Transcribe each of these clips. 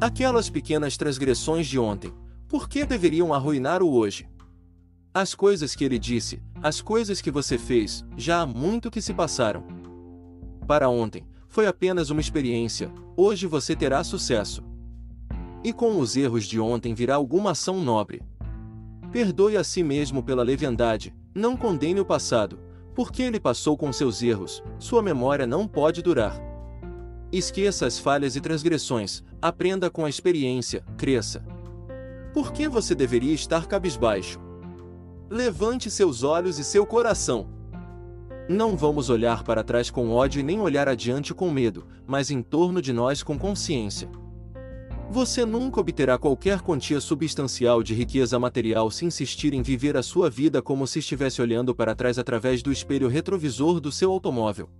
Aquelas pequenas transgressões de ontem, por que deveriam arruinar o hoje? As coisas que ele disse, as coisas que você fez, já há muito que se passaram. Para ontem, foi apenas uma experiência, hoje você terá sucesso. E com os erros de ontem virá alguma ação nobre. Perdoe a si mesmo pela leviandade, não condene o passado, porque ele passou com seus erros, sua memória não pode durar. Esqueça as falhas e transgressões, aprenda com a experiência, cresça. Por que você deveria estar cabisbaixo? Levante seus olhos e seu coração. Não vamos olhar para trás com ódio e nem olhar adiante com medo, mas em torno de nós com consciência. Você nunca obterá qualquer quantia substancial de riqueza material se insistir em viver a sua vida como se estivesse olhando para trás através do espelho retrovisor do seu automóvel.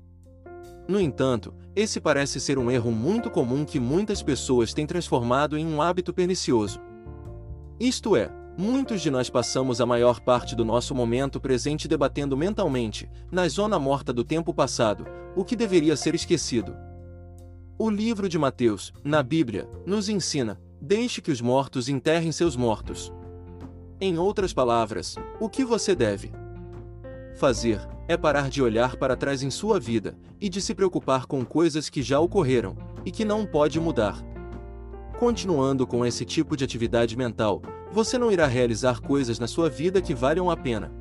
No entanto, esse parece ser um erro muito comum que muitas pessoas têm transformado em um hábito pernicioso. Isto é, muitos de nós passamos a maior parte do nosso momento presente debatendo mentalmente, na zona morta do tempo passado, o que deveria ser esquecido, o livro de Mateus, na Bíblia, nos ensina: deixe que os mortos enterrem seus mortos. Em outras palavras, o que você deve fazer é parar de olhar para trás em sua vida e de se preocupar com coisas que já ocorreram e que não pode mudar. Continuando com esse tipo de atividade mental, você não irá realizar coisas na sua vida que valham a pena.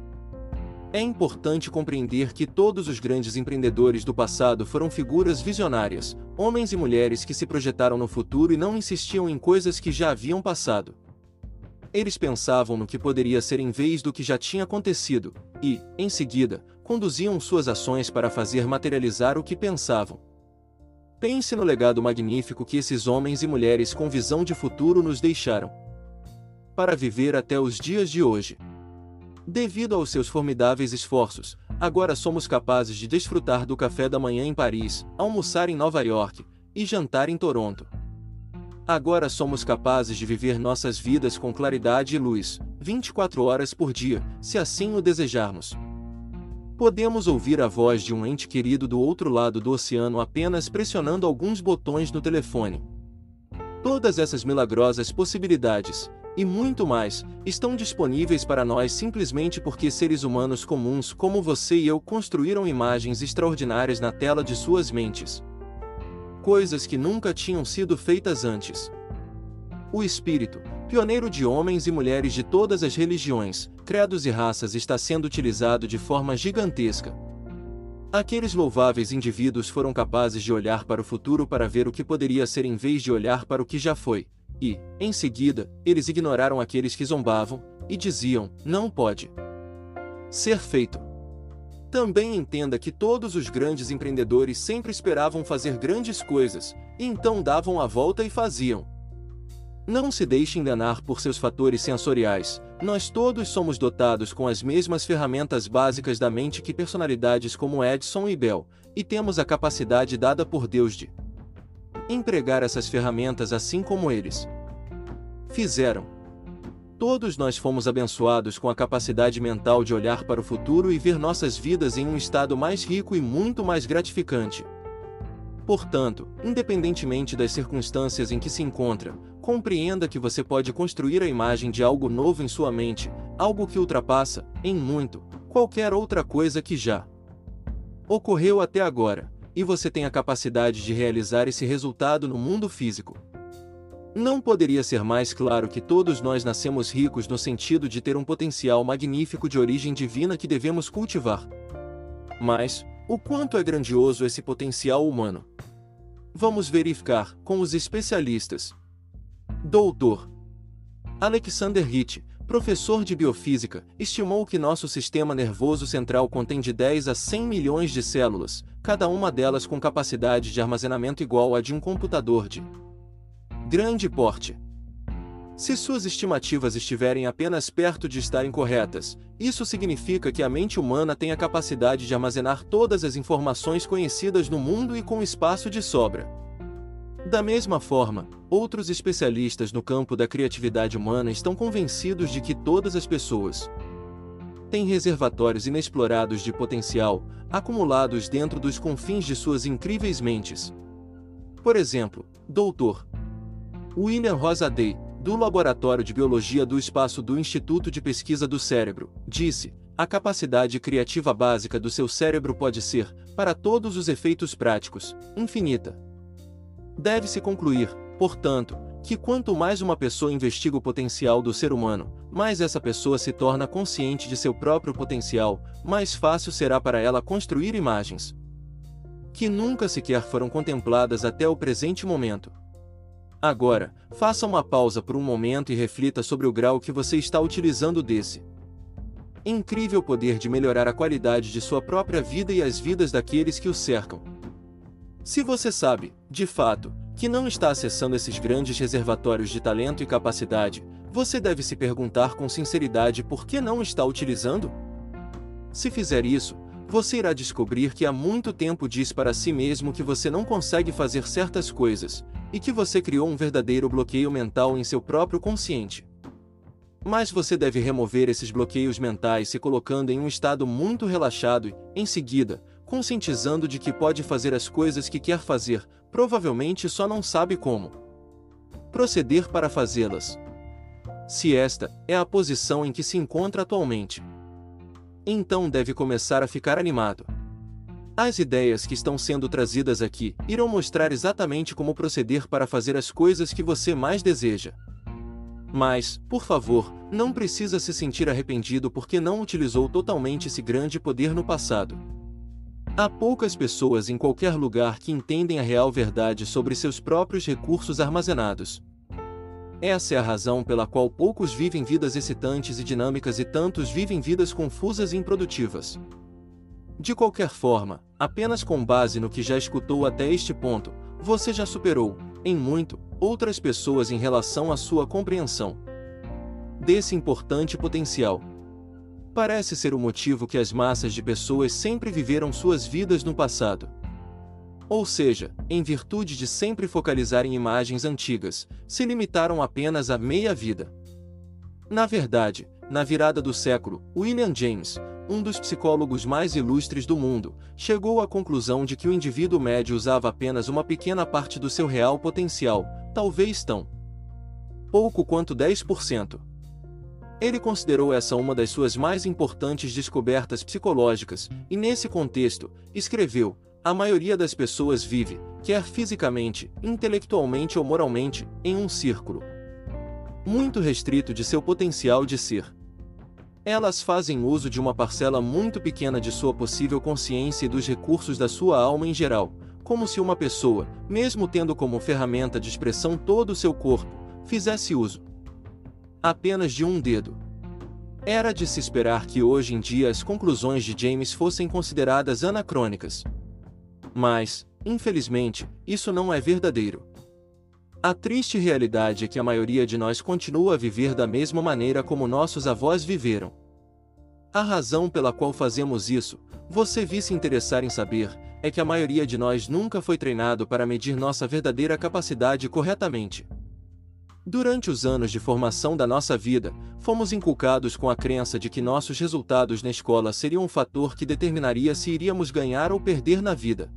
É importante compreender que todos os grandes empreendedores do passado foram figuras visionárias, homens e mulheres que se projetaram no futuro e não insistiam em coisas que já haviam passado. Eles pensavam no que poderia ser em vez do que já tinha acontecido, e, em seguida, conduziam suas ações para fazer materializar o que pensavam. Pense no legado magnífico que esses homens e mulheres com visão de futuro nos deixaram. Para viver até os dias de hoje. Devido aos seus formidáveis esforços, agora somos capazes de desfrutar do café da manhã em Paris, almoçar em Nova York e jantar em Toronto. Agora somos capazes de viver nossas vidas com claridade e luz, 24 horas por dia, se assim o desejarmos. Podemos ouvir a voz de um ente querido do outro lado do oceano apenas pressionando alguns botões no telefone. Todas essas milagrosas possibilidades, e muito mais, estão disponíveis para nós simplesmente porque seres humanos comuns como você e eu construíram imagens extraordinárias na tela de suas mentes. Coisas que nunca tinham sido feitas antes. O Espírito, pioneiro de homens e mulheres de todas as religiões, credos e raças, está sendo utilizado de forma gigantesca. Aqueles louváveis indivíduos foram capazes de olhar para o futuro para ver o que poderia ser em vez de olhar para o que já foi. E, em seguida, eles ignoraram aqueles que zombavam, e diziam: não pode ser feito. Também entenda que todos os grandes empreendedores sempre esperavam fazer grandes coisas, e então davam a volta e faziam. Não se deixe enganar por seus fatores sensoriais, nós todos somos dotados com as mesmas ferramentas básicas da mente que personalidades como Edson e Bell, e temos a capacidade dada por Deus de empregar essas ferramentas assim como eles fizeram. Todos nós fomos abençoados com a capacidade mental de olhar para o futuro e ver nossas vidas em um estado mais rico e muito mais gratificante. Portanto, independentemente das circunstâncias em que se encontra, compreenda que você pode construir a imagem de algo novo em sua mente, algo que ultrapassa, em muito, qualquer outra coisa que já ocorreu até agora e você tem a capacidade de realizar esse resultado no mundo físico. Não poderia ser mais claro que todos nós nascemos ricos no sentido de ter um potencial magnífico de origem divina que devemos cultivar. Mas, o quanto é grandioso esse potencial humano? Vamos verificar com os especialistas. Doutor Alexander Hitt, professor de biofísica, estimou que nosso sistema nervoso central contém de 10 a 100 milhões de células, cada uma delas com capacidade de armazenamento igual à de um computador de grande porte. Se suas estimativas estiverem apenas perto de estarem corretas, isso significa que a mente humana tem a capacidade de armazenar todas as informações conhecidas no mundo e com espaço de sobra. Da mesma forma, outros especialistas no campo da criatividade humana estão convencidos de que todas as pessoas têm reservatórios inexplorados de potencial, acumulados dentro dos confins de suas incríveis mentes. Por exemplo, Dr. William Rosaday, do Laboratório de Biologia do Espaço do Instituto de Pesquisa do Cérebro, disse: a capacidade criativa básica do seu cérebro pode ser, para todos os efeitos práticos, infinita. Deve-se concluir, portanto, que quanto mais uma pessoa investiga o potencial do ser humano, mais essa pessoa se torna consciente de seu próprio potencial, mais fácil será para ela construir imagens que nunca sequer foram contempladas até o presente momento. Agora, faça uma pausa por um momento e reflita sobre o grau que você está utilizando desse incrível poder de melhorar a qualidade de sua própria vida e as vidas daqueles que o cercam. Se você sabe, de fato, que não está acessando esses grandes reservatórios de talento e capacidade, você deve se perguntar com sinceridade por que não está utilizando? Se fizer isso, você irá descobrir que há muito tempo diz para si mesmo que você não consegue fazer certas coisas, e que você criou um verdadeiro bloqueio mental em seu próprio consciente. Mas você deve remover esses bloqueios mentais se colocando em um estado muito relaxado e, em seguida, conscientizando de que pode fazer as coisas que quer fazer, provavelmente só não sabe como. Proceder para fazê-las. Se esta é a posição em que se encontra atualmente, então deve começar a ficar animado. As ideias que estão sendo trazidas aqui irão mostrar exatamente como proceder para fazer as coisas que você mais deseja. Mas, por favor, não precisa se sentir arrependido porque não utilizou totalmente esse grande poder no passado. Há poucas pessoas em qualquer lugar que entendem a real verdade sobre seus próprios recursos armazenados. Essa é a razão pela qual poucos vivem vidas excitantes e dinâmicas e tantos vivem vidas confusas e improdutivas. De qualquer forma, apenas com base no que já escutou até este ponto, você já superou, em muito, outras pessoas em relação à sua compreensão desse importante potencial. Parece ser o motivo que as massas de pessoas sempre viveram suas vidas no passado. Ou seja, em virtude de sempre focalizar em imagens antigas, se limitaram apenas à meia vida. Na verdade, na virada do século, William James, um dos psicólogos mais ilustres do mundo, chegou à conclusão de que o indivíduo médio usava apenas uma pequena parte do seu real potencial, talvez tão pouco quanto 10%. Ele considerou essa uma das suas mais importantes descobertas psicológicas, e nesse contexto, escreveu: a maioria das pessoas vive, quer fisicamente, intelectualmente ou moralmente, em um círculo muito restrito de seu potencial de ser. Elas fazem uso de uma parcela muito pequena de sua possível consciência e dos recursos da sua alma em geral, como se uma pessoa, mesmo tendo como ferramenta de expressão todo o seu corpo, fizesse uso apenas de um dedo. Era de se esperar que hoje em dia as conclusões de James fossem consideradas anacrônicas. Mas, infelizmente, isso não é verdadeiro. A triste realidade é que a maioria de nós continua a viver da mesma maneira como nossos avós viveram. A razão pela qual fazemos isso, você vi se interessar em saber, é que a maioria de nós nunca foi treinado para medir nossa verdadeira capacidade corretamente. Durante os anos de formação da nossa vida, fomos inculcados com a crença de que nossos resultados na escola seriam um fator que determinaria se iríamos ganhar ou perder na vida.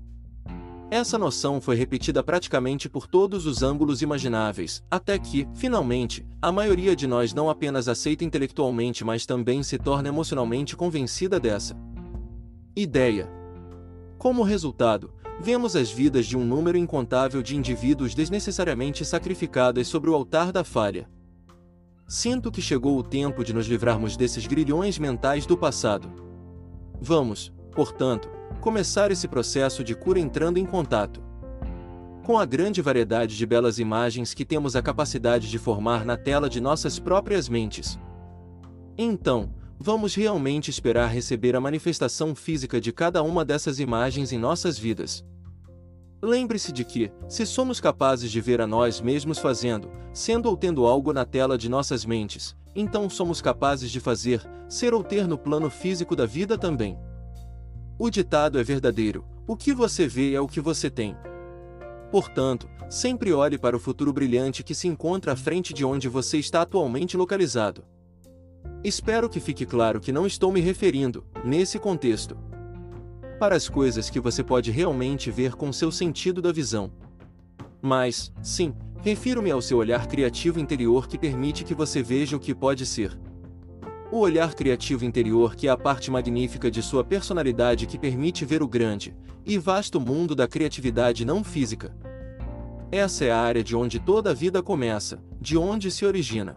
Essa noção foi repetida praticamente por todos os ângulos imagináveis, até que, finalmente, a maioria de nós não apenas aceita intelectualmente, mas também se torna emocionalmente convencida dessa ideia. Como resultado, vemos as vidas de um número incontável de indivíduos desnecessariamente sacrificadas sobre o altar da falha. Sinto que chegou o tempo de nos livrarmos desses grilhões mentais do passado. Vamos, portanto, começar esse processo de cura entrando em contato com a grande variedade de belas imagens que temos a capacidade de formar na tela de nossas próprias mentes. Então, vamos realmente esperar receber a manifestação física de cada uma dessas imagens em nossas vidas. Lembre-se de que, se somos capazes de ver a nós mesmos fazendo, sendo ou tendo algo na tela de nossas mentes, então somos capazes de fazer, ser ou ter no plano físico da vida também. O ditado é verdadeiro: o que você vê é o que você tem. Portanto, sempre olhe para o futuro brilhante que se encontra à frente de onde você está atualmente localizado. Espero que fique claro que não estou me referindo, nesse contexto, para as coisas que você pode realmente ver com seu sentido da visão. Mas, sim, Refiro-me ao seu olhar criativo interior que permite que você veja o que pode ser. O olhar criativo interior que é a parte magnífica de sua personalidade que permite ver o grande e vasto mundo da criatividade não física. Essa é a área de onde toda a vida começa, de onde se origina.